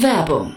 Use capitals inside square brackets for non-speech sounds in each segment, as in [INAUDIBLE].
Werbung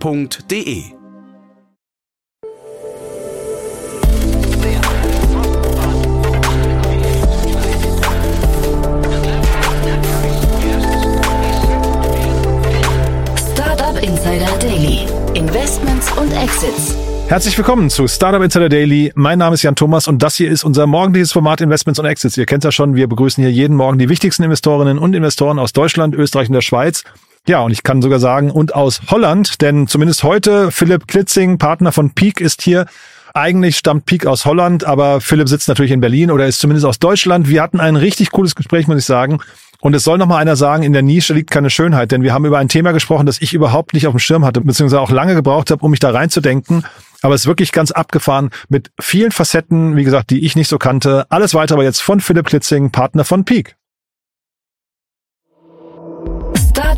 www.ftf.de Startup Insider Daily. Investments und Exits. Herzlich willkommen zu Startup Insider Daily. Mein Name ist Jan Thomas und das hier ist unser morgendliches Format Investments und Exits. Ihr kennt ja schon, wir begrüßen hier jeden Morgen die wichtigsten Investorinnen und Investoren aus Deutschland, Österreich und der Schweiz. Ja, und ich kann sogar sagen, und aus Holland, denn zumindest heute Philipp Klitzing, Partner von Peak, ist hier. Eigentlich stammt Peak aus Holland, aber Philipp sitzt natürlich in Berlin oder ist zumindest aus Deutschland. Wir hatten ein richtig cooles Gespräch, muss ich sagen. Und es soll noch mal einer sagen, in der Nische liegt keine Schönheit, denn wir haben über ein Thema gesprochen, das ich überhaupt nicht auf dem Schirm hatte, beziehungsweise auch lange gebraucht habe, um mich da reinzudenken. Aber es ist wirklich ganz abgefahren mit vielen Facetten, wie gesagt, die ich nicht so kannte. Alles weiter aber jetzt von Philipp Klitzing, Partner von Peak.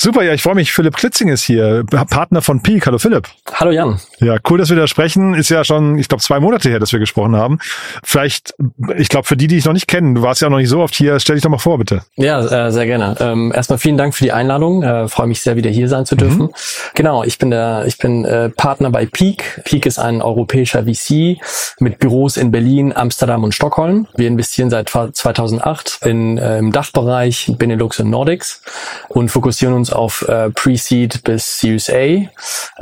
Super, ja, ich freue mich. Philipp Klitzing ist hier, Partner von Peak. Hallo Philipp. Hallo Jan. Ja, cool, dass wir da sprechen. Ist ja schon, ich glaube, zwei Monate her, dass wir gesprochen haben. Vielleicht, ich glaube, für die, die ich noch nicht kennen, du warst ja noch nicht so oft hier, stell dich doch mal vor, bitte. Ja, äh, sehr gerne. Ähm, erstmal vielen Dank für die Einladung. Äh, freue mich sehr, wieder hier sein zu dürfen. Mhm. Genau, ich bin der, ich bin äh, Partner bei Peak. Peak ist ein europäischer VC mit Büros in Berlin, Amsterdam und Stockholm. Wir investieren seit 2008 in, äh, im Dachbereich Benelux und Nordics und fokussieren uns auf äh, Pre-Seed bis Series A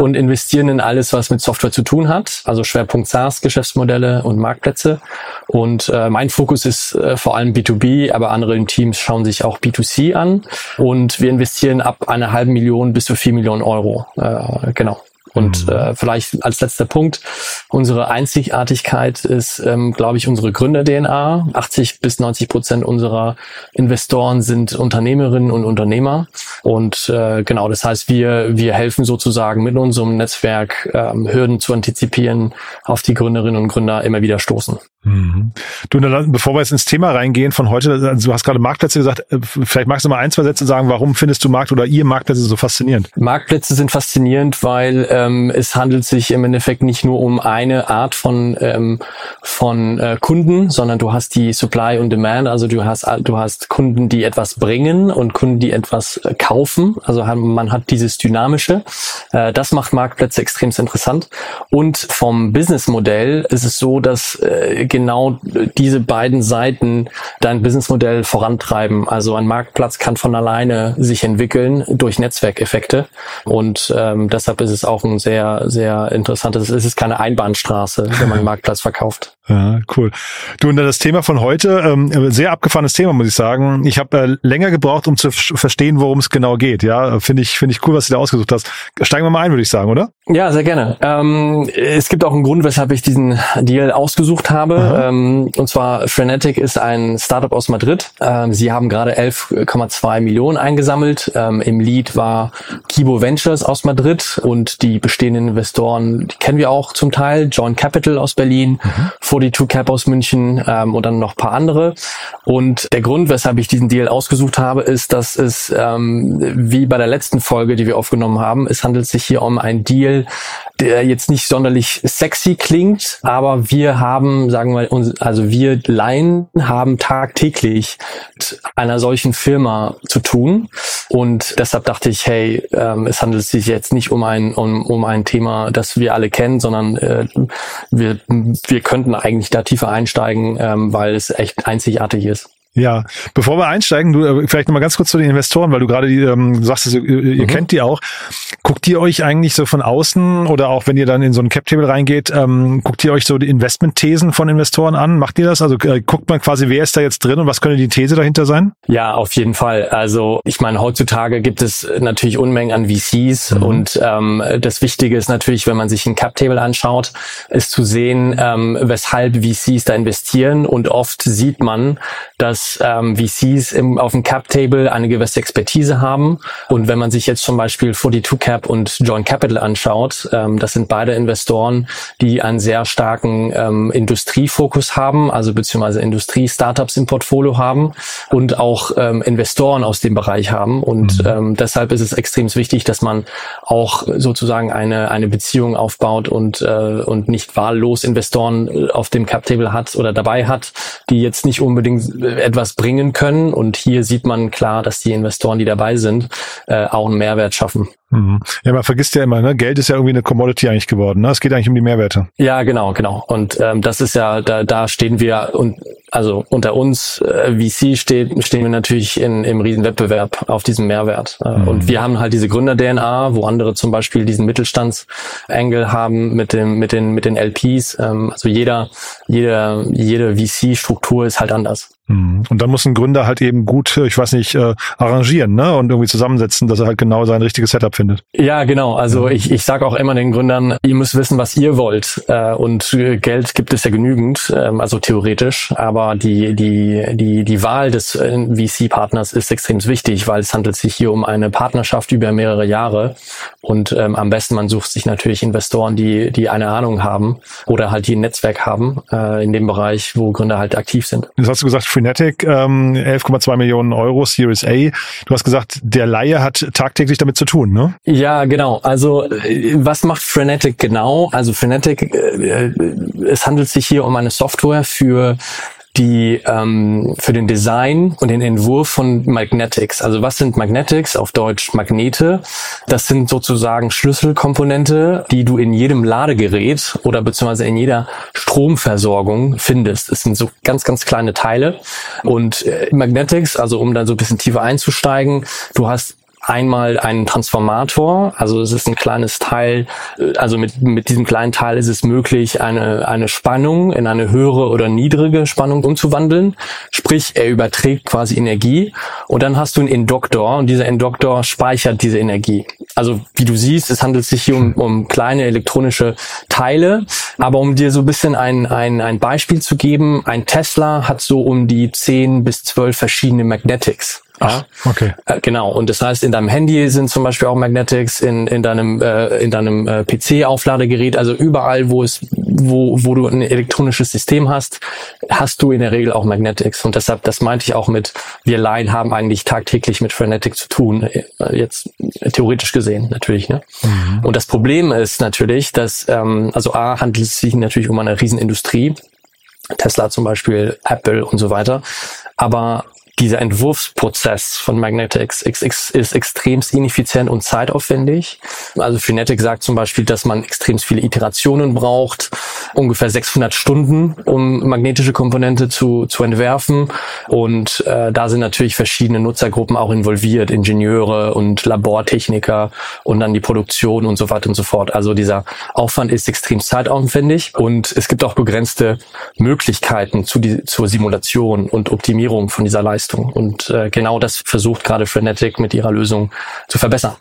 und investieren in alles, was mit Software zu tun hat, also Schwerpunkt SaaS-Geschäftsmodelle und Marktplätze. Und äh, mein Fokus ist äh, vor allem B2B, aber andere Teams schauen sich auch B2C an. Und wir investieren ab einer halben Million bis zu vier Millionen Euro. Äh, genau. Und mhm. äh, vielleicht als letzter Punkt, unsere Einzigartigkeit ist, ähm, glaube ich, unsere Gründer-DNA. 80 bis 90 Prozent unserer Investoren sind Unternehmerinnen und Unternehmer. Und äh, genau, das heißt, wir, wir helfen sozusagen mit unserem Netzwerk, ähm, Hürden zu antizipieren, auf die Gründerinnen und Gründer immer wieder stoßen. Mhm. Du, bevor wir jetzt ins Thema reingehen von heute, also du hast gerade Marktplätze gesagt, äh, vielleicht magst du mal ein, zwei Sätze sagen, warum findest du Markt oder ihr Marktplätze so faszinierend? Marktplätze sind faszinierend, weil ähm, es handelt sich im Endeffekt nicht nur um eine Art von, ähm, von äh, Kunden, sondern du hast die Supply und Demand, also du hast, du hast Kunden, die etwas bringen und Kunden, die etwas äh, kaufen. Also man hat dieses Dynamische. Äh, das macht Marktplätze extrem interessant. Und vom Businessmodell ist es so, dass äh, genau diese beiden Seiten dein Businessmodell vorantreiben. Also ein Marktplatz kann von alleine sich entwickeln durch Netzwerkeffekte und ähm, deshalb ist es auch ein sehr, sehr interessantes, es ist keine Einbahnstraße, wenn man einen [LAUGHS] Marktplatz verkauft. Ja, cool. Du, und das Thema von heute, ähm, sehr abgefahrenes Thema, muss ich sagen. Ich habe äh, länger gebraucht, um zu verstehen, worum es genau geht. Ja, finde ich, finde ich cool, was du da ausgesucht hast. Steigen wir mal ein, würde ich sagen, oder? Ja, sehr gerne. Ähm, es gibt auch einen Grund, weshalb ich diesen Deal ausgesucht habe. Ähm, und zwar Frenetic ist ein Startup aus Madrid. Ähm, sie haben gerade 11,2 Millionen eingesammelt. Ähm, Im Lead war Kibo Ventures aus Madrid und die bestehenden Investoren, die kennen wir auch zum Teil. John Capital aus Berlin. Mhm 42 Cap aus München ähm, und dann noch ein paar andere. Und der Grund, weshalb ich diesen Deal ausgesucht habe, ist, dass es ähm, wie bei der letzten Folge, die wir aufgenommen haben, es handelt sich hier um ein Deal, der jetzt nicht sonderlich sexy klingt, aber wir haben, sagen wir, also wir Laien haben tagtäglich mit einer solchen Firma zu tun und deshalb dachte ich, hey, ähm, es handelt sich jetzt nicht um ein um, um ein Thema, das wir alle kennen, sondern äh, wir wir könnten eigentlich da tiefer einsteigen, ähm, weil es echt einzigartig ist. Ja, bevor wir einsteigen, du äh, vielleicht nochmal ganz kurz zu den Investoren, weil du gerade ähm, sagst, ihr, ihr mhm. kennt die auch. Guckt ihr euch eigentlich so von außen oder auch wenn ihr dann in so ein Cap-Table reingeht, ähm, guckt ihr euch so die Investment-Thesen von Investoren an? Macht ihr das? Also äh, guckt man quasi, wer ist da jetzt drin und was könnte die These dahinter sein? Ja, auf jeden Fall. Also ich meine, heutzutage gibt es natürlich Unmengen an VCs mhm. und ähm, das Wichtige ist natürlich, wenn man sich ein Cap-Table anschaut, ist zu sehen, ähm, weshalb VCs da investieren und oft sieht man, dass ähm, VCs im, auf dem Cap-Table eine gewisse Expertise haben. Und wenn man sich jetzt zum Beispiel 42 Cap und Joint Capital anschaut, ähm, das sind beide Investoren, die einen sehr starken ähm, Industriefokus haben, also beziehungsweise Industrie-Startups im Portfolio haben und auch ähm, Investoren aus dem Bereich haben. Und mhm. ähm, deshalb ist es extrem wichtig, dass man auch sozusagen eine, eine Beziehung aufbaut und, äh, und nicht wahllos Investoren äh, auf dem Cap-Table hat oder dabei hat, die jetzt nicht unbedingt etwas bringen können. Und hier sieht man klar, dass die Investoren, die dabei sind, äh, auch einen Mehrwert schaffen. Mhm. Ja, man vergisst ja immer, ne? Geld ist ja irgendwie eine Commodity eigentlich geworden. Ne? Es geht eigentlich um die Mehrwerte. Ja, genau, genau. Und ähm, das ist ja, da, da stehen wir und also unter uns äh, VC steht, stehen wir natürlich in, im Riesenwettbewerb auf diesem Mehrwert. Äh, mhm. Und wir haben halt diese Gründer-DNA, wo andere zum Beispiel diesen Mittelstandsengel haben mit dem, mit den, mit den LPs. Ähm, also jeder, jeder, jede VC-Struktur ist halt anders. Mhm. Und dann muss ein Gründer halt eben gut, ich weiß nicht, äh, arrangieren, ne? Und irgendwie zusammensetzen, dass er halt genau sein richtiges Setup findet. Ja, genau. Also ich, ich sage auch immer den Gründern, ihr müsst wissen, was ihr wollt. Äh, und Geld gibt es ja genügend, ähm, also theoretisch. Aber die, die, die, die Wahl des äh, VC-Partners ist extrem wichtig, weil es handelt sich hier um eine Partnerschaft über mehrere Jahre. Und ähm, am besten man sucht sich natürlich Investoren, die, die eine Ahnung haben oder halt die ein Netzwerk haben äh, in dem Bereich, wo Gründer halt aktiv sind. Das hast du gesagt, Frenetic, ähm, 11,2 Millionen Euro, Series A. Du hast gesagt, der Laie hat tagtäglich damit zu tun, ne? Ja, genau. Also äh, was macht Frenetic genau? Also Frenetic, äh, äh, es handelt sich hier um eine Software für die ähm, für den Design und den Entwurf von Magnetics. Also was sind Magnetics? Auf Deutsch Magnete. Das sind sozusagen Schlüsselkomponente, die du in jedem Ladegerät oder beziehungsweise in jeder Stromversorgung findest. Es sind so ganz, ganz kleine Teile. Und äh, Magnetics, also um dann so ein bisschen tiefer einzusteigen, du hast einmal einen Transformator, also es ist ein kleines Teil, äh, also mit, mit diesem kleinen Teil ist es möglich, eine, eine Spannung in eine höhere oder niedrige Spannung umzuwandeln. Sprich, er überträgt quasi Energie und dann hast du einen Induktor und dieser Induktor speichert diese Energie. Also wie du siehst, es handelt sich hier um, um kleine elektronische Teile, aber um dir so ein bisschen ein, ein, ein Beispiel zu geben, ein Tesla hat so um die 10 bis 12 verschiedene Magnetics. Ach, okay. Äh, genau. Und das heißt, in deinem Handy sind zum Beispiel auch Magnetics, in, in deinem, äh, in deinem äh, PC-Aufladegerät, also überall, wo es, wo, wo du ein elektronisches System hast, hast du in der Regel auch Magnetics. Und deshalb, das meinte ich auch mit, wir Laien haben eigentlich tagtäglich mit Frenetic zu tun. Äh, jetzt theoretisch gesehen, natürlich. Ne? Mhm. Und das Problem ist natürlich, dass, ähm, also A, handelt es sich natürlich um eine Riesenindustrie. Tesla zum Beispiel, Apple und so weiter. Aber dieser Entwurfsprozess von Magnetics ist extremst ineffizient und zeitaufwendig. Also Frenetic sagt zum Beispiel, dass man extrem viele Iterationen braucht, ungefähr 600 Stunden, um magnetische Komponente zu, zu entwerfen. Und äh, da sind natürlich verschiedene Nutzergruppen auch involviert, Ingenieure und Labortechniker und dann die Produktion und so weiter und so fort. Also dieser Aufwand ist extrem zeitaufwendig und es gibt auch begrenzte Möglichkeiten zu die, zur Simulation und Optimierung von dieser Leistung. Leistung. Und äh, genau das versucht gerade Frenetic mit ihrer Lösung zu verbessern.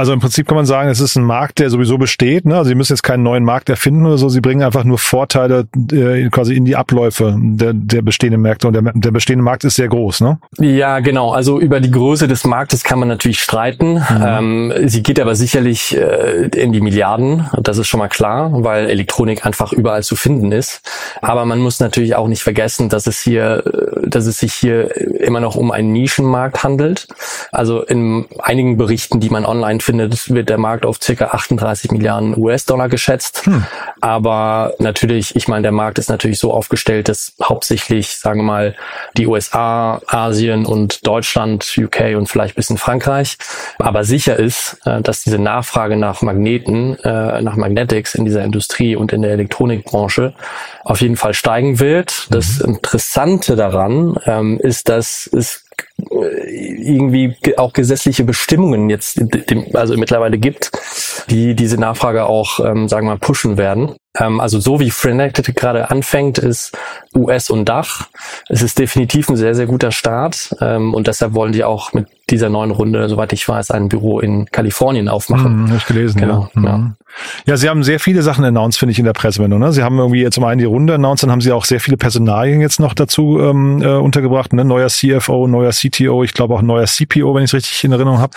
Also im Prinzip kann man sagen, es ist ein Markt, der sowieso besteht. Ne? Also sie müssen jetzt keinen neuen Markt erfinden oder so. Sie bringen einfach nur Vorteile äh, quasi in die Abläufe der, der bestehenden Märkte. Und der, der bestehende Markt ist sehr groß, ne? Ja, genau. Also über die Größe des Marktes kann man natürlich streiten. Mhm. Ähm, sie geht aber sicherlich äh, in die Milliarden. Das ist schon mal klar, weil Elektronik einfach überall zu finden ist. Aber man muss natürlich auch nicht vergessen, dass es hier, äh, dass es sich hier immer noch um einen Nischenmarkt handelt. Also in einigen Berichten, die man online findet, wird der Markt auf circa 38 Milliarden US-Dollar geschätzt. Hm. Aber natürlich, ich meine, der Markt ist natürlich so aufgestellt, dass hauptsächlich, sagen wir mal, die USA, Asien und Deutschland, UK und vielleicht bis in Frankreich. Aber sicher ist, äh, dass diese Nachfrage nach Magneten, äh, nach Magnetics in dieser Industrie und in der Elektronikbranche auf jeden Fall steigen wird. Das mhm. Interessante daran ähm, ist, dass es irgendwie auch gesetzliche Bestimmungen jetzt also mittlerweile gibt, die diese Nachfrage auch, ähm, sagen wir mal, pushen werden. Ähm, also so wie Frenetic gerade anfängt, ist US und Dach. Es ist definitiv ein sehr, sehr guter Start ähm, und deshalb wollen die auch mit dieser neuen Runde, soweit ich weiß, ein Büro in Kalifornien aufmachen. Hm, hab ich gelesen, genau. Ja. Mhm. ja. Ja, Sie haben sehr viele Sachen announced, finde ich, in der Pressemeldung. Ne? Sie haben irgendwie jetzt zum einen die Runde announced, dann haben Sie auch sehr viele Personalien jetzt noch dazu ähm, äh, untergebracht. Ne? Neuer CFO, neuer CTO, ich glaube auch neuer CPO, wenn ich es richtig in Erinnerung habe.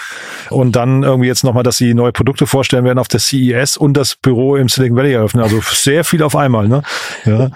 Und dann irgendwie jetzt nochmal, dass Sie neue Produkte vorstellen werden auf der CES und das Büro im Silicon Valley eröffnen. Also sehr viel auf einmal. Ne? Ja.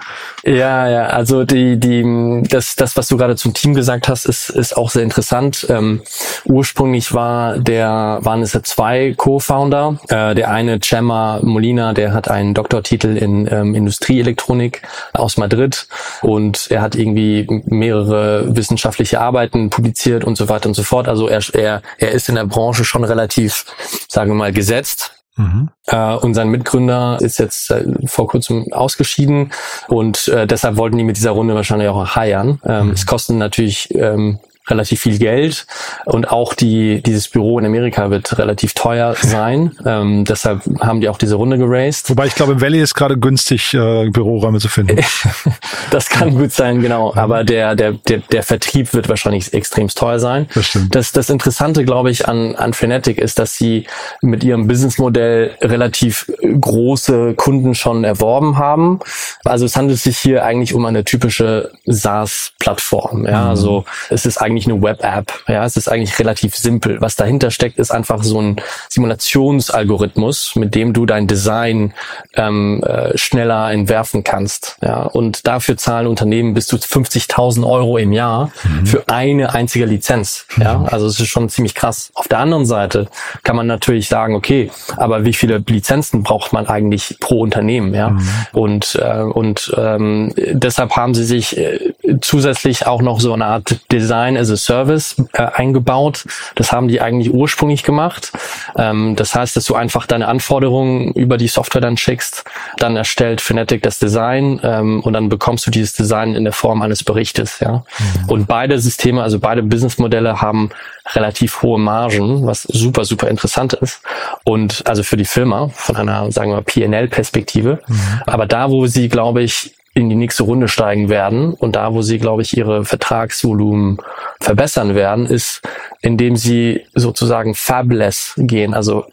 Ja, ja, also die, die, das, das, was du gerade zum Team gesagt hast, ist, ist auch sehr interessant. Ähm, ursprünglich war der, waren es ja zwei Co-Founder. Äh, der eine, Chema Molina, der hat einen Doktortitel in ähm, Industrieelektronik aus Madrid und er hat irgendwie mehrere wissenschaftliche Arbeiten publiziert und so weiter und so fort. Also er, er, er ist in der Branche schon relativ, sagen wir mal, gesetzt Mhm. Äh, und sein Mitgründer ist jetzt äh, vor kurzem ausgeschieden und äh, deshalb wollten die mit dieser Runde wahrscheinlich auch heiern. Ähm, mhm. Es kosten natürlich ähm, relativ viel Geld und auch die dieses Büro in Amerika wird relativ teuer [LAUGHS] sein. ähm, deshalb haben die auch diese Runde geraced. Wobei ich glaube, im Valley ist gerade günstig, äh, Büroräume zu finden. [LAUGHS] das kann gut sein, genau. Aber der, der, der, der Vertrieb wird wahrscheinlich extrem teuer sein. Das stimmt. Das, das Interessante, glaube ich, an, an Frenetic ist, dass sie mit ihrem Businessmodell relativ große Kunden schon erworben haben. Also es handelt sich hier eigentlich um eine typische SaaS-Plattform. Ja, mhm. also es ist eigentlich eigentlich eine Web-App. Ja, es ist eigentlich relativ simpel. Was dahinter steckt, ist einfach so ein Simulationsalgorithmus, mit dem du dein Design ähm, äh, schneller entwerfen kannst. Ja, und dafür zahlen Unternehmen bis zu 50.000 Euro im Jahr mhm. für eine einzige Lizenz. Ja, also es ist schon ziemlich krass. Auf der anderen Seite kann man natürlich sagen, okay, aber wie viele Lizenzen braucht man eigentlich pro Unternehmen? Ja, mhm. und äh, und ähm, deshalb haben sie sich äh, zusätzlich auch noch so eine Art Design as a Service äh, eingebaut. Das haben die eigentlich ursprünglich gemacht. Ähm, das heißt, dass du einfach deine Anforderungen über die Software dann schickst, dann erstellt Fnatic das Design ähm, und dann bekommst du dieses Design in der Form eines Berichtes. Ja? Mhm. Und beide Systeme, also beide Businessmodelle haben relativ hohe Margen, was super, super interessant ist. Und also für die Firma von einer, sagen wir, PNL-Perspektive. Mhm. Aber da, wo sie, glaube ich, in die nächste Runde steigen werden. Und da, wo sie, glaube ich, ihre Vertragsvolumen verbessern werden, ist, indem sie sozusagen fabless gehen, also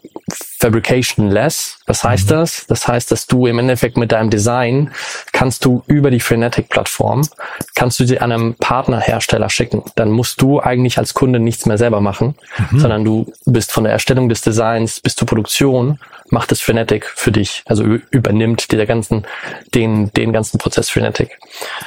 fabrication less. Was heißt mhm. das? Das heißt, dass du im Endeffekt mit deinem Design kannst du über die Frenetic-Plattform, kannst du sie einem Partnerhersteller schicken. Dann musst du eigentlich als Kunde nichts mehr selber machen, mhm. sondern du bist von der Erstellung des Designs bis zur Produktion macht es Frenetic für dich, also übernimmt der ganzen, den, den ganzen Prozess Frenetic.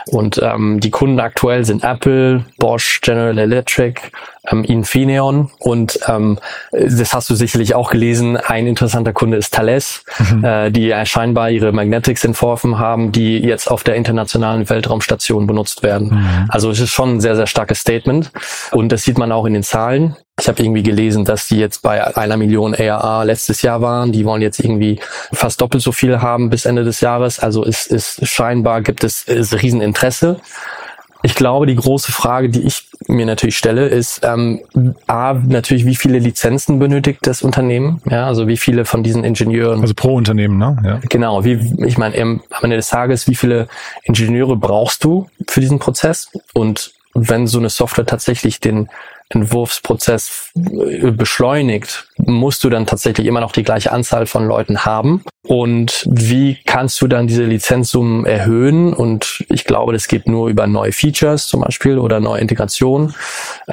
Und ähm, die Kunden aktuell sind Apple, Bosch, General Electric, ähm, Infineon und ähm, das hast du sicherlich auch gelesen. Ein interessanter Kunde ist Thales, mhm. äh, die scheinbar ihre Magnetics entworfen haben, die jetzt auf der internationalen Weltraumstation benutzt werden. Mhm. Also es ist schon ein sehr, sehr starkes Statement und das sieht man auch in den Zahlen. Ich habe irgendwie gelesen, dass die jetzt bei einer Million ARA letztes Jahr waren. Die wollen jetzt irgendwie fast doppelt so viel haben bis Ende des Jahres. Also ist, ist scheinbar gibt es ist Rieseninteresse. Ich glaube, die große Frage, die ich mir natürlich stelle, ist ähm, a natürlich, wie viele Lizenzen benötigt das Unternehmen? Ja, also wie viele von diesen Ingenieuren? Also pro Unternehmen, ne? Ja. Genau. Wie ich meine, am Ende des Tages, wie viele Ingenieure brauchst du für diesen Prozess? Und wenn so eine Software tatsächlich den Entwurfsprozess beschleunigt, musst du dann tatsächlich immer noch die gleiche Anzahl von Leuten haben. Und wie kannst du dann diese Lizenzsummen erhöhen? Und ich glaube, das geht nur über neue Features zum Beispiel oder neue Integrationen.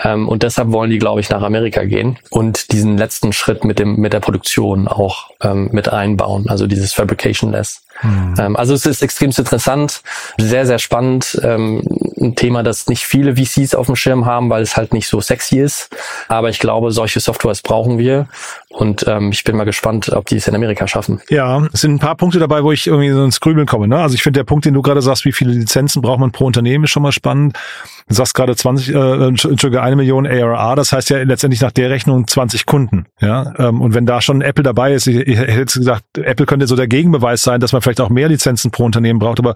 Ähm, und deshalb wollen die, glaube ich, nach Amerika gehen und diesen letzten Schritt mit dem mit der Produktion auch ähm, mit einbauen. Also dieses Fabrication-less. Mhm. Also es ist extrem interessant, sehr, sehr spannend. Ähm, ein Thema, das nicht viele VCs auf dem Schirm haben, weil es halt nicht so sexy ist. Aber ich glaube, solche Softwares brauchen wir. Und ähm, ich bin mal gespannt, ob die es in Amerika schaffen. Ja, es sind ein paar Punkte dabei, wo ich irgendwie so ins Grübeln komme. Ne? Also ich finde, der Punkt, den du gerade sagst, wie viele Lizenzen braucht man pro Unternehmen, ist schon mal spannend. Du sagst gerade 20, äh, Entschuldige, eine Million ARR, das heißt ja letztendlich nach der Rechnung 20 Kunden. Ja, ähm, und wenn da schon Apple dabei ist, ich, ich hätte gesagt, Apple könnte so der Gegenbeweis sein, dass man vielleicht auch mehr Lizenzen pro Unternehmen braucht, aber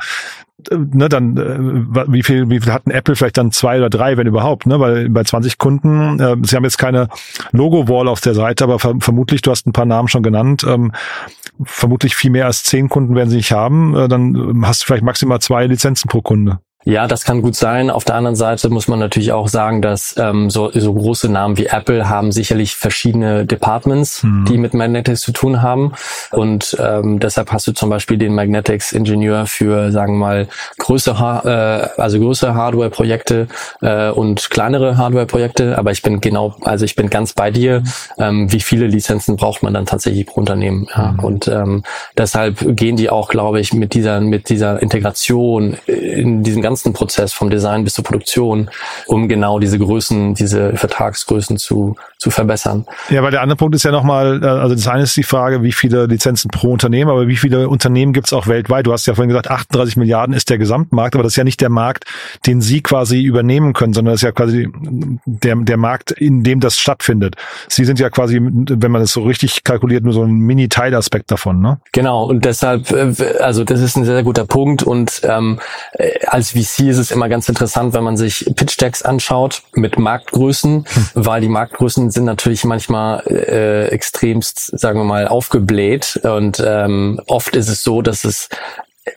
ne, dann äh, wie viel wie viel hatten Apple vielleicht dann zwei oder drei, wenn überhaupt, ne, weil bei 20 Kunden, äh, sie haben jetzt keine Logo Wall auf der Seite, aber ver vermutlich du hast ein paar Namen schon genannt, ähm, vermutlich viel mehr als zehn Kunden werden sie nicht haben, äh, dann hast du vielleicht maximal zwei Lizenzen pro Kunde. Ja, das kann gut sein. Auf der anderen Seite muss man natürlich auch sagen, dass ähm, so, so große Namen wie Apple haben sicherlich verschiedene Departments, mhm. die mit Magnetics zu tun haben. Und ähm, deshalb hast du zum Beispiel den Magnetics-Ingenieur für, sagen wir mal, größere, äh, also größere Hardware-Projekte äh, und kleinere Hardware-Projekte. Aber ich bin genau, also ich bin ganz bei dir. Ähm, wie viele Lizenzen braucht man dann tatsächlich pro Unternehmen? Ja? Mhm. Und ähm, deshalb gehen die auch, glaube ich, mit dieser mit dieser Integration in diesem ganzen Prozess vom Design bis zur Produktion, um genau diese Größen, diese Vertragsgrößen zu zu verbessern. Ja, weil der andere Punkt ist ja nochmal, äh, also das eine ist die Frage, wie viele Lizenzen pro Unternehmen, aber wie viele Unternehmen gibt es auch weltweit? Du hast ja vorhin gesagt, 38 Milliarden ist der Gesamtmarkt, aber das ist ja nicht der Markt, den Sie quasi übernehmen können, sondern das ist ja quasi der, der Markt, in dem das stattfindet. Sie sind ja quasi, wenn man das so richtig kalkuliert, nur so ein Mini-Teilaspekt davon, ne? Genau, und deshalb, äh, also das ist ein sehr, sehr guter Punkt und ähm, äh, als VC ist es immer ganz interessant, wenn man sich Pitch-Decks anschaut mit Marktgrößen, hm. weil die Marktgrößen sind natürlich manchmal äh, extremst, sagen wir mal, aufgebläht. Und ähm, oft ist es so, dass es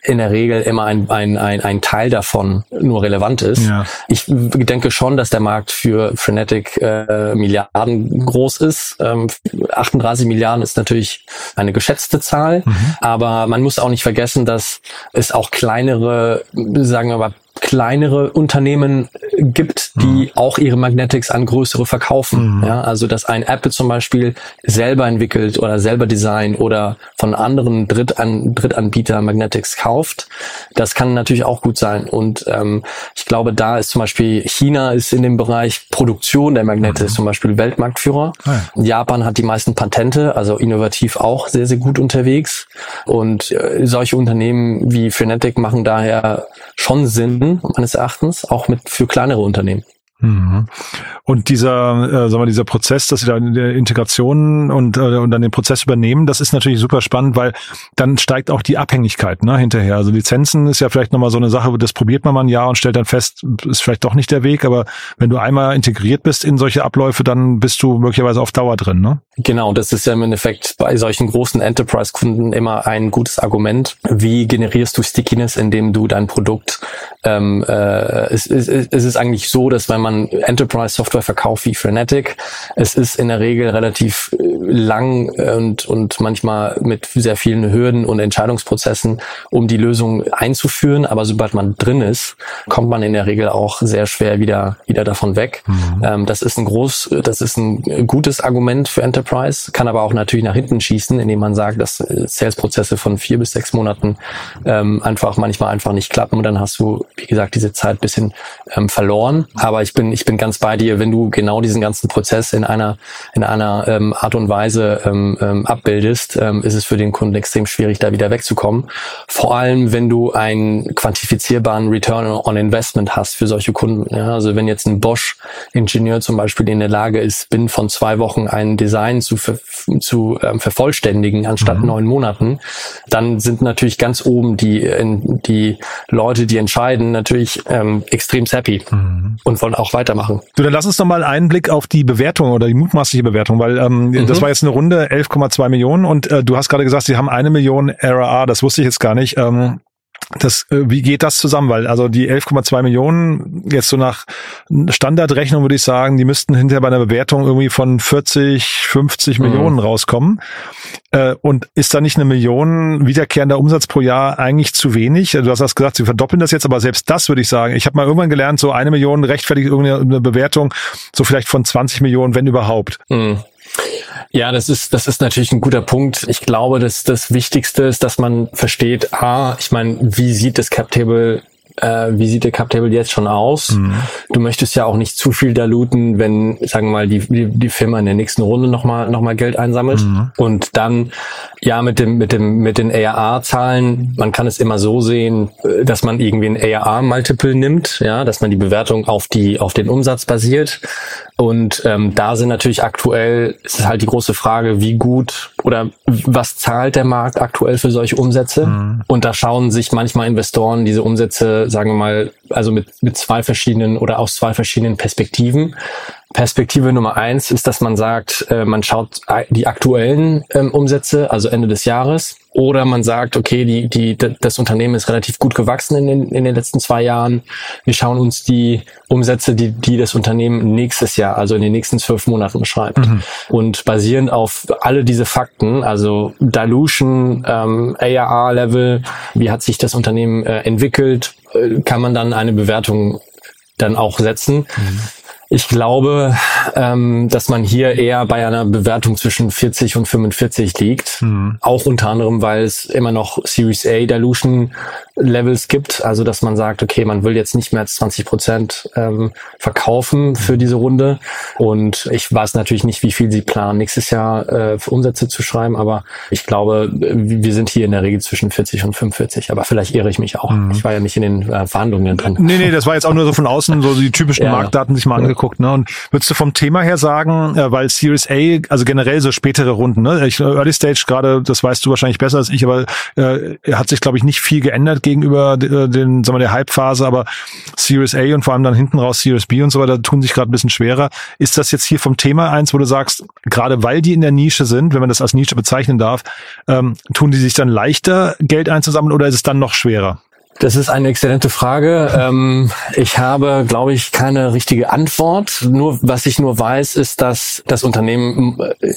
in der Regel immer ein, ein, ein, ein Teil davon nur relevant ist. Ja. Ich denke schon, dass der Markt für Frenetic äh, Milliarden groß ist. Ähm, 38 Milliarden ist natürlich eine geschätzte Zahl, mhm. aber man muss auch nicht vergessen, dass es auch kleinere, sagen wir mal, kleinere Unternehmen gibt, die mhm. auch ihre Magnetics an größere verkaufen. Mhm. Ja, also dass ein Apple zum Beispiel selber entwickelt oder selber designt oder von anderen Drittan Drittanbieter Magnetics kauft, das kann natürlich auch gut sein. Und ähm, ich glaube, da ist zum Beispiel China ist in dem Bereich Produktion der Magnetics mhm. zum Beispiel Weltmarktführer. Ah, ja. Japan hat die meisten Patente, also innovativ auch sehr, sehr gut unterwegs. Und äh, solche Unternehmen wie Frenetic machen daher schon Sinn, meines Erachtens, auch mit für kleinere Unternehmen. Mhm. Und dieser, äh, sagen wir, dieser Prozess, dass sie da in der Integration und, äh, und dann den Prozess übernehmen, das ist natürlich super spannend, weil dann steigt auch die Abhängigkeit ne, hinterher. Also Lizenzen ist ja vielleicht nochmal so eine Sache, das probiert man mal ein Jahr und stellt dann fest, ist vielleicht doch nicht der Weg, aber wenn du einmal integriert bist in solche Abläufe, dann bist du möglicherweise auf Dauer drin, ne? Genau, das ist ja im Endeffekt bei solchen großen Enterprise-Kunden immer ein gutes Argument. Wie generierst du Stickiness, indem du dein Produkt ähm, äh, es, es, es ist eigentlich so, dass wenn man Enterprise-Software verkauft wie Frenetic, es ist in der Regel relativ äh, lang und, und manchmal mit sehr vielen Hürden und Entscheidungsprozessen, um die Lösung einzuführen. Aber sobald man drin ist, kommt man in der Regel auch sehr schwer wieder, wieder davon weg. Mhm. Ähm, das ist ein groß, das ist ein gutes Argument für Enterprise, kann aber auch natürlich nach hinten schießen, indem man sagt, dass äh, Sales-Prozesse von vier bis sechs Monaten ähm, einfach manchmal einfach nicht klappen und dann hast du, wie gesagt, diese Zeit bisschen ähm, verloren. Aber ich bin, ich bin ganz bei dir, wenn du genau diesen ganzen Prozess in einer, in einer ähm, Art und Weise ähm, ähm, abbildest, ähm, ist es für den Kunden extrem schwierig, da wieder wegzukommen. Vor allem, wenn du einen quantifizierbaren Return on Investment hast für solche Kunden. Ja? Also wenn jetzt ein Bosch-Ingenieur zum Beispiel in der Lage ist, binnen von zwei Wochen ein Design zu, ver zu ähm, vervollständigen, anstatt mhm. neun Monaten, dann sind natürlich ganz oben die, die Leute, die entscheiden, natürlich ähm, extrem happy mhm. und wollen auch weitermachen. Du, dann lass uns noch mal einen Blick auf die Bewertung oder die mutmaßliche Bewertung, weil ähm, mhm. das war jetzt eine Runde 11,2 Millionen und äh, du hast gerade gesagt, sie haben eine Million RAA, das wusste ich jetzt gar nicht. Ähm, das, äh, wie geht das zusammen? Weil also die 11,2 Millionen, jetzt so nach Standardrechnung würde ich sagen, die müssten hinterher bei einer Bewertung irgendwie von 40, 50 mhm. Millionen rauskommen. Äh, und ist da nicht eine Million wiederkehrender Umsatz pro Jahr eigentlich zu wenig? Du hast das gesagt, sie verdoppeln das jetzt, aber selbst das würde ich sagen. Ich habe mal irgendwann gelernt, so eine Million rechtfertigt irgendeine Bewertung, so vielleicht von 20 Millionen, wenn überhaupt. Mhm. Ja, das ist, das ist natürlich ein guter Punkt. Ich glaube, dass das Wichtigste ist, dass man versteht, ah, ich meine, wie sieht das Cap Table äh, wie sieht der Cap Table jetzt schon aus? Mhm. Du möchtest ja auch nicht zu viel diluten, wenn, sagen wir mal, die, die, die Firma in der nächsten Runde nochmal noch mal Geld einsammelt. Mhm. Und dann, ja, mit dem, mit dem, mit den ARA-Zahlen, man kann es immer so sehen, äh, dass man irgendwie ein ARA-Multiple nimmt, ja, dass man die Bewertung auf die, auf den Umsatz basiert. Und ähm, da sind natürlich aktuell, ist halt die große Frage, wie gut oder was zahlt der Markt aktuell für solche Umsätze? Mhm. Und da schauen sich manchmal Investoren diese Umsätze, sagen wir mal, also mit, mit zwei verschiedenen oder aus zwei verschiedenen Perspektiven. Perspektive Nummer eins ist, dass man sagt, äh, man schaut die aktuellen ähm, Umsätze, also Ende des Jahres Oder man sagt, okay, die, die, das Unternehmen ist relativ gut gewachsen in den, in den letzten zwei Jahren. Wir schauen uns die Umsätze, die, die das Unternehmen nächstes Jahr, also in den nächsten zwölf Monaten schreibt. Mhm. Und basierend auf alle diese Fakten, also Dilution, ähm, ARR-Level, wie hat sich das Unternehmen äh, entwickelt, kann man dann eine Bewertung dann auch setzen. Mhm. Ich glaube, ähm, dass man hier eher bei einer Bewertung zwischen 40 und 45 liegt. Mhm. Auch unter anderem, weil es immer noch Series A Dilution Levels gibt. Also, dass man sagt, okay, man will jetzt nicht mehr als 20 Prozent ähm, verkaufen für diese Runde. Und ich weiß natürlich nicht, wie viel sie planen, nächstes Jahr äh, für Umsätze zu schreiben. Aber ich glaube, wir sind hier in der Regel zwischen 40 und 45. Aber vielleicht irre ich mich auch. Mhm. Ich war ja nicht in den äh, Verhandlungen drin. Nee, nee, das war jetzt auch nur so von außen, so die typischen [LAUGHS] ja. Marktdaten sich mal angeguckt angeguckt. Ne? Und würdest du vom Thema her sagen, äh, weil Series A, also generell so spätere Runden, ne? ich, Early Stage gerade, das weißt du wahrscheinlich besser als ich, aber äh, hat sich, glaube ich, nicht viel geändert gegenüber äh, den, sagen wir, der Hype-Phase, aber Series A und vor allem dann hinten raus Series B und so weiter tun sich gerade ein bisschen schwerer. Ist das jetzt hier vom Thema eins, wo du sagst, gerade weil die in der Nische sind, wenn man das als Nische bezeichnen darf, ähm, tun die sich dann leichter, Geld einzusammeln oder ist es dann noch schwerer? Das ist eine exzellente Frage. Ähm, ich habe, glaube ich, keine richtige Antwort. Nur was ich nur weiß, ist, dass das Unternehmen äh,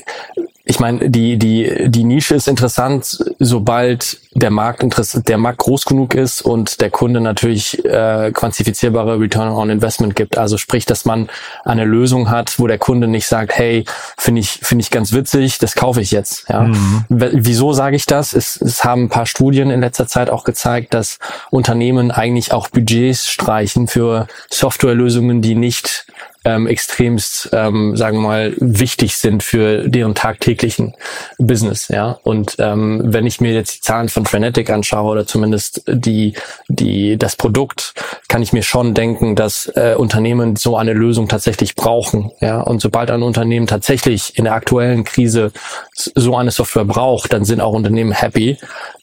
ich meine, die, die, die Nische ist interessant, sobald der Markt interessant, der Markt groß genug ist und der Kunde natürlich äh, quantifizierbare Return on Investment gibt. Also sprich, dass man eine Lösung hat, wo der Kunde nicht sagt, hey, finde ich, finde ich ganz witzig, das kaufe ich jetzt. Ja. Mhm. Wieso sage ich das? Es, es haben ein paar Studien in letzter Zeit auch gezeigt, dass Unternehmen eigentlich auch Budgets streichen für Softwarelösungen, die nicht ähm, extremst, ähm, sagen wir mal, wichtig sind für deren tagtäglichen Business. Ja, und ähm, wenn ich mir jetzt die Zahlen von Frenetic anschaue oder zumindest die die das Produkt, kann ich mir schon denken, dass äh, Unternehmen so eine Lösung tatsächlich brauchen. Ja, und sobald ein Unternehmen tatsächlich in der aktuellen Krise so eine Software braucht, dann sind auch Unternehmen happy,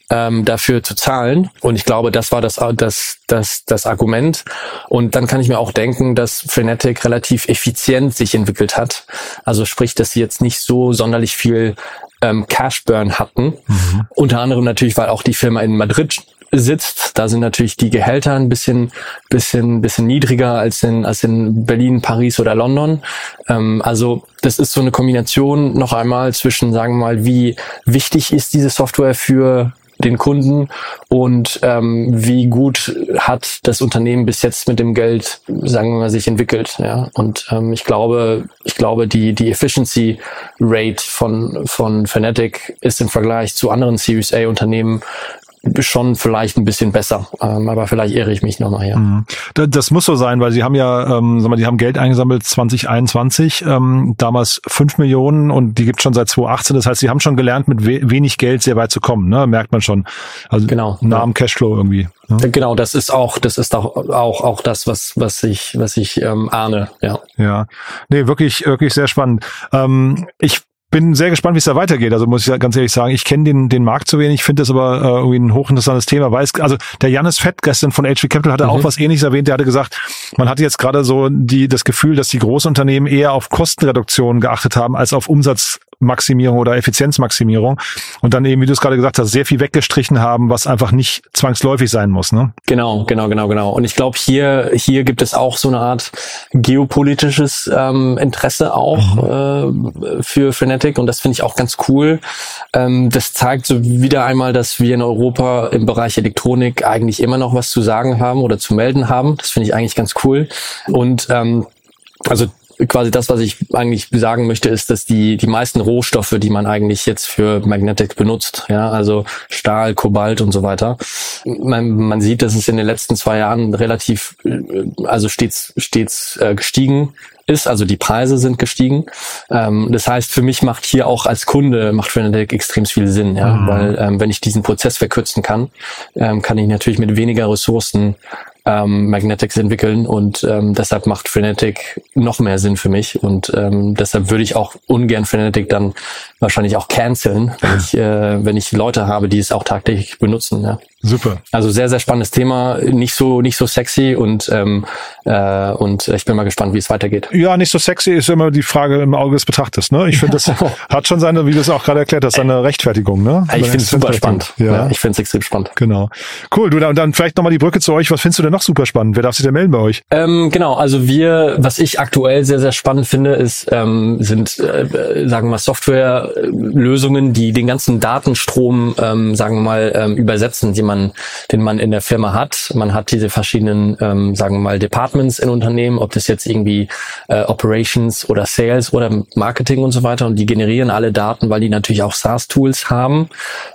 ähm, dafür zu zahlen. Und ich glaube, das war das, das, das, das Argument. Und dann kann ich mir auch denken, dass Frenetic relativ effizient sich entwickelt hat. Also sprich, dass sie jetzt nicht so sonderlich viel ähm, Cash Burn hatten. Mhm. Unter anderem natürlich, weil auch die Firma in Madrid sitzt. Da sind natürlich die Gehälter ein bisschen, bisschen, bisschen niedriger als in, als in Berlin, Paris oder London. Ähm, also das ist so eine Kombination noch einmal zwischen, sagen wir mal, wie wichtig ist diese Software für den Kunden und ähm, wie gut hat das Unternehmen bis jetzt mit dem Geld, sagen wir mal, sich entwickelt. Ja? Und ähm, ich glaube, ich glaube, die die Efficiency Rate von von Fnatic ist im Vergleich zu anderen Series A Unternehmen schon vielleicht ein bisschen besser. Ähm, aber vielleicht irre ich mich nochmal her. Mhm. Das muss so sein, weil sie haben ja, ähm, sag mal, die haben Geld eingesammelt 2021, ähm, damals fünf Millionen und die gibt schon seit 2018. Das heißt, sie haben schon gelernt, mit we wenig Geld sehr weit zu kommen, ne? merkt man schon. Also genau, nah am Cashflow irgendwie. Ne? Genau, das ist auch, das ist auch, auch, auch das, was, was ich, was ich ähm, ahne, ja. Ja. Nee, wirklich, wirklich sehr spannend. Ähm, ich bin sehr gespannt, wie es da weitergeht. Also muss ich ganz ehrlich sagen, ich kenne den, den Markt zu wenig, finde es aber äh, irgendwie ein hochinteressantes Thema. Weil es, also der Janis Fett gestern von HV Capital hatte mhm. auch was ähnliches erwähnt. Der hatte gesagt, man hatte jetzt gerade so die, das Gefühl, dass die Großunternehmen eher auf Kostenreduktion geachtet haben als auf Umsatz Maximierung oder Effizienzmaximierung und dann eben, wie du es gerade gesagt hast, sehr viel weggestrichen haben, was einfach nicht zwangsläufig sein muss. Ne? Genau, genau, genau, genau. Und ich glaube, hier hier gibt es auch so eine Art geopolitisches ähm, Interesse auch mhm. äh, für Fnatic und das finde ich auch ganz cool. Ähm, das zeigt so wieder einmal, dass wir in Europa im Bereich Elektronik eigentlich immer noch was zu sagen haben oder zu melden haben. Das finde ich eigentlich ganz cool. Und ähm, also quasi das, was ich eigentlich sagen möchte, ist, dass die, die meisten Rohstoffe, die man eigentlich jetzt für Magnetics benutzt, ja, also Stahl, Kobalt und so weiter, man, man sieht, dass es in den letzten zwei Jahren relativ, äh, also stets, stets äh, gestiegen ist, also die Preise sind gestiegen. Ähm, das heißt, für mich macht hier auch als Kunde macht Fnatic extrem viel Sinn, ja, mhm. weil ähm, wenn ich diesen Prozess verkürzen kann, ähm, kann ich natürlich mit weniger Ressourcen ähm, Magnetics entwickeln und ähm, deshalb macht Frenetic noch mehr Sinn für mich und ähm, deshalb würde ich auch ungern Frenetic dann wahrscheinlich auch canceln, wenn [LAUGHS] ich, äh, wenn ich Leute habe, die es auch tagtäglich benutzen. Ja. Super. Also sehr, sehr spannendes Thema, nicht so, nicht so sexy und, ähm, äh, und ich bin mal gespannt, wie es weitergeht. Ja, nicht so sexy ist immer die Frage im Auge des Betrachters. Ne? Ich finde, das [LAUGHS] hat schon seine, wie du es auch gerade erklärt hast, seine Rechtfertigung. Ne? Ich finde es super spannend. Ja. ja ich finde es extrem spannend. Genau. Cool. Du, und dann vielleicht nochmal die Brücke zu euch. Was findest du denn noch super spannend? Wer darf sich denn melden bei euch? Ähm, genau. Also wir, was ich aktuell sehr, sehr spannend finde, ist, ähm, sind, äh, sagen wir mal, Softwarelösungen, die den ganzen Datenstrom, ähm, sagen wir mal, ähm, übersetzen, die man, den man in der Firma hat. Man hat diese verschiedenen, ähm, sagen wir mal, Departments in Unternehmen, ob das jetzt irgendwie äh, Operations oder Sales oder Marketing und so weiter. Und die generieren alle Daten, weil die natürlich auch SaaS-Tools haben.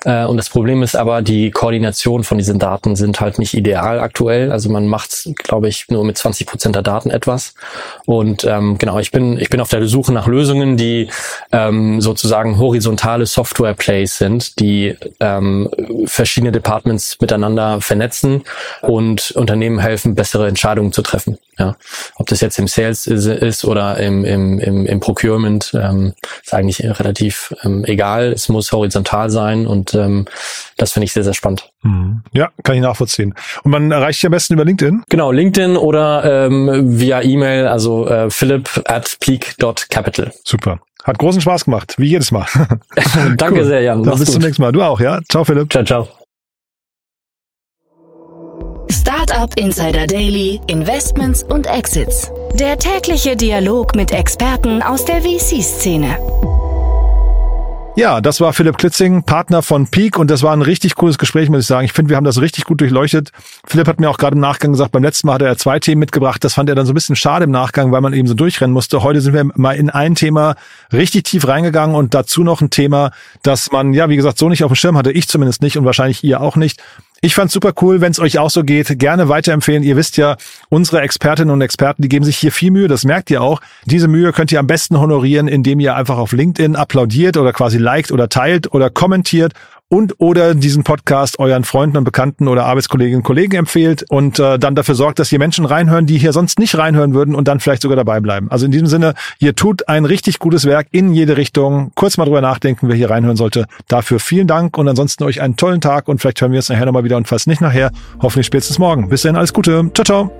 Äh, und das Problem ist aber, die Koordination von diesen Daten sind halt nicht ideal aktuell. Also man macht, glaube ich, nur mit 20 Prozent der Daten etwas. Und ähm, genau, ich bin, ich bin auf der Suche nach Lösungen, die ähm, sozusagen horizontale Software-Plays sind, die ähm, verschiedene Departments miteinander vernetzen und Unternehmen helfen, bessere Entscheidungen zu treffen. Ja, ob das jetzt im Sales ist, ist oder im, im, im, im Procurement, ähm, ist eigentlich relativ ähm, egal. Es muss horizontal sein und ähm, das finde ich sehr, sehr spannend. Mhm. Ja, kann ich nachvollziehen. Und man erreicht dich am besten über LinkedIn? Genau, LinkedIn oder ähm, via E-Mail, also äh, philipp at peak.capital. Super. Hat großen Spaß gemacht, wie jedes Mal. [LAUGHS] [LAUGHS] Danke cool. sehr, Jan. Dann bis zum nächsten Mal. Du auch, ja? Ciao, Philipp. Ciao, ciao. Startup Insider Daily, Investments und Exits. Der tägliche Dialog mit Experten aus der VC-Szene. Ja, das war Philipp Klitzing, Partner von Peak und das war ein richtig cooles Gespräch, muss ich sagen. Ich finde, wir haben das richtig gut durchleuchtet. Philipp hat mir auch gerade im Nachgang gesagt, beim letzten Mal hat er zwei Themen mitgebracht. Das fand er dann so ein bisschen schade im Nachgang, weil man eben so durchrennen musste. Heute sind wir mal in ein Thema richtig tief reingegangen und dazu noch ein Thema, das man, ja, wie gesagt, so nicht auf dem Schirm hatte. Ich zumindest nicht und wahrscheinlich ihr auch nicht. Ich fand's super cool, wenn es euch auch so geht. Gerne weiterempfehlen. Ihr wisst ja, unsere Expertinnen und Experten, die geben sich hier viel Mühe. Das merkt ihr auch. Diese Mühe könnt ihr am besten honorieren, indem ihr einfach auf LinkedIn applaudiert oder quasi liked oder teilt oder kommentiert und oder diesen Podcast euren Freunden und Bekannten oder Arbeitskolleginnen und Kollegen empfehlt und äh, dann dafür sorgt, dass hier Menschen reinhören, die hier sonst nicht reinhören würden und dann vielleicht sogar dabei bleiben. Also in diesem Sinne, ihr tut ein richtig gutes Werk in jede Richtung. Kurz mal drüber nachdenken, wer hier reinhören sollte. Dafür vielen Dank und ansonsten euch einen tollen Tag und vielleicht hören wir uns nachher nochmal wieder und falls nicht nachher, hoffentlich spätestens morgen. Bis dahin alles Gute. Ciao, ciao.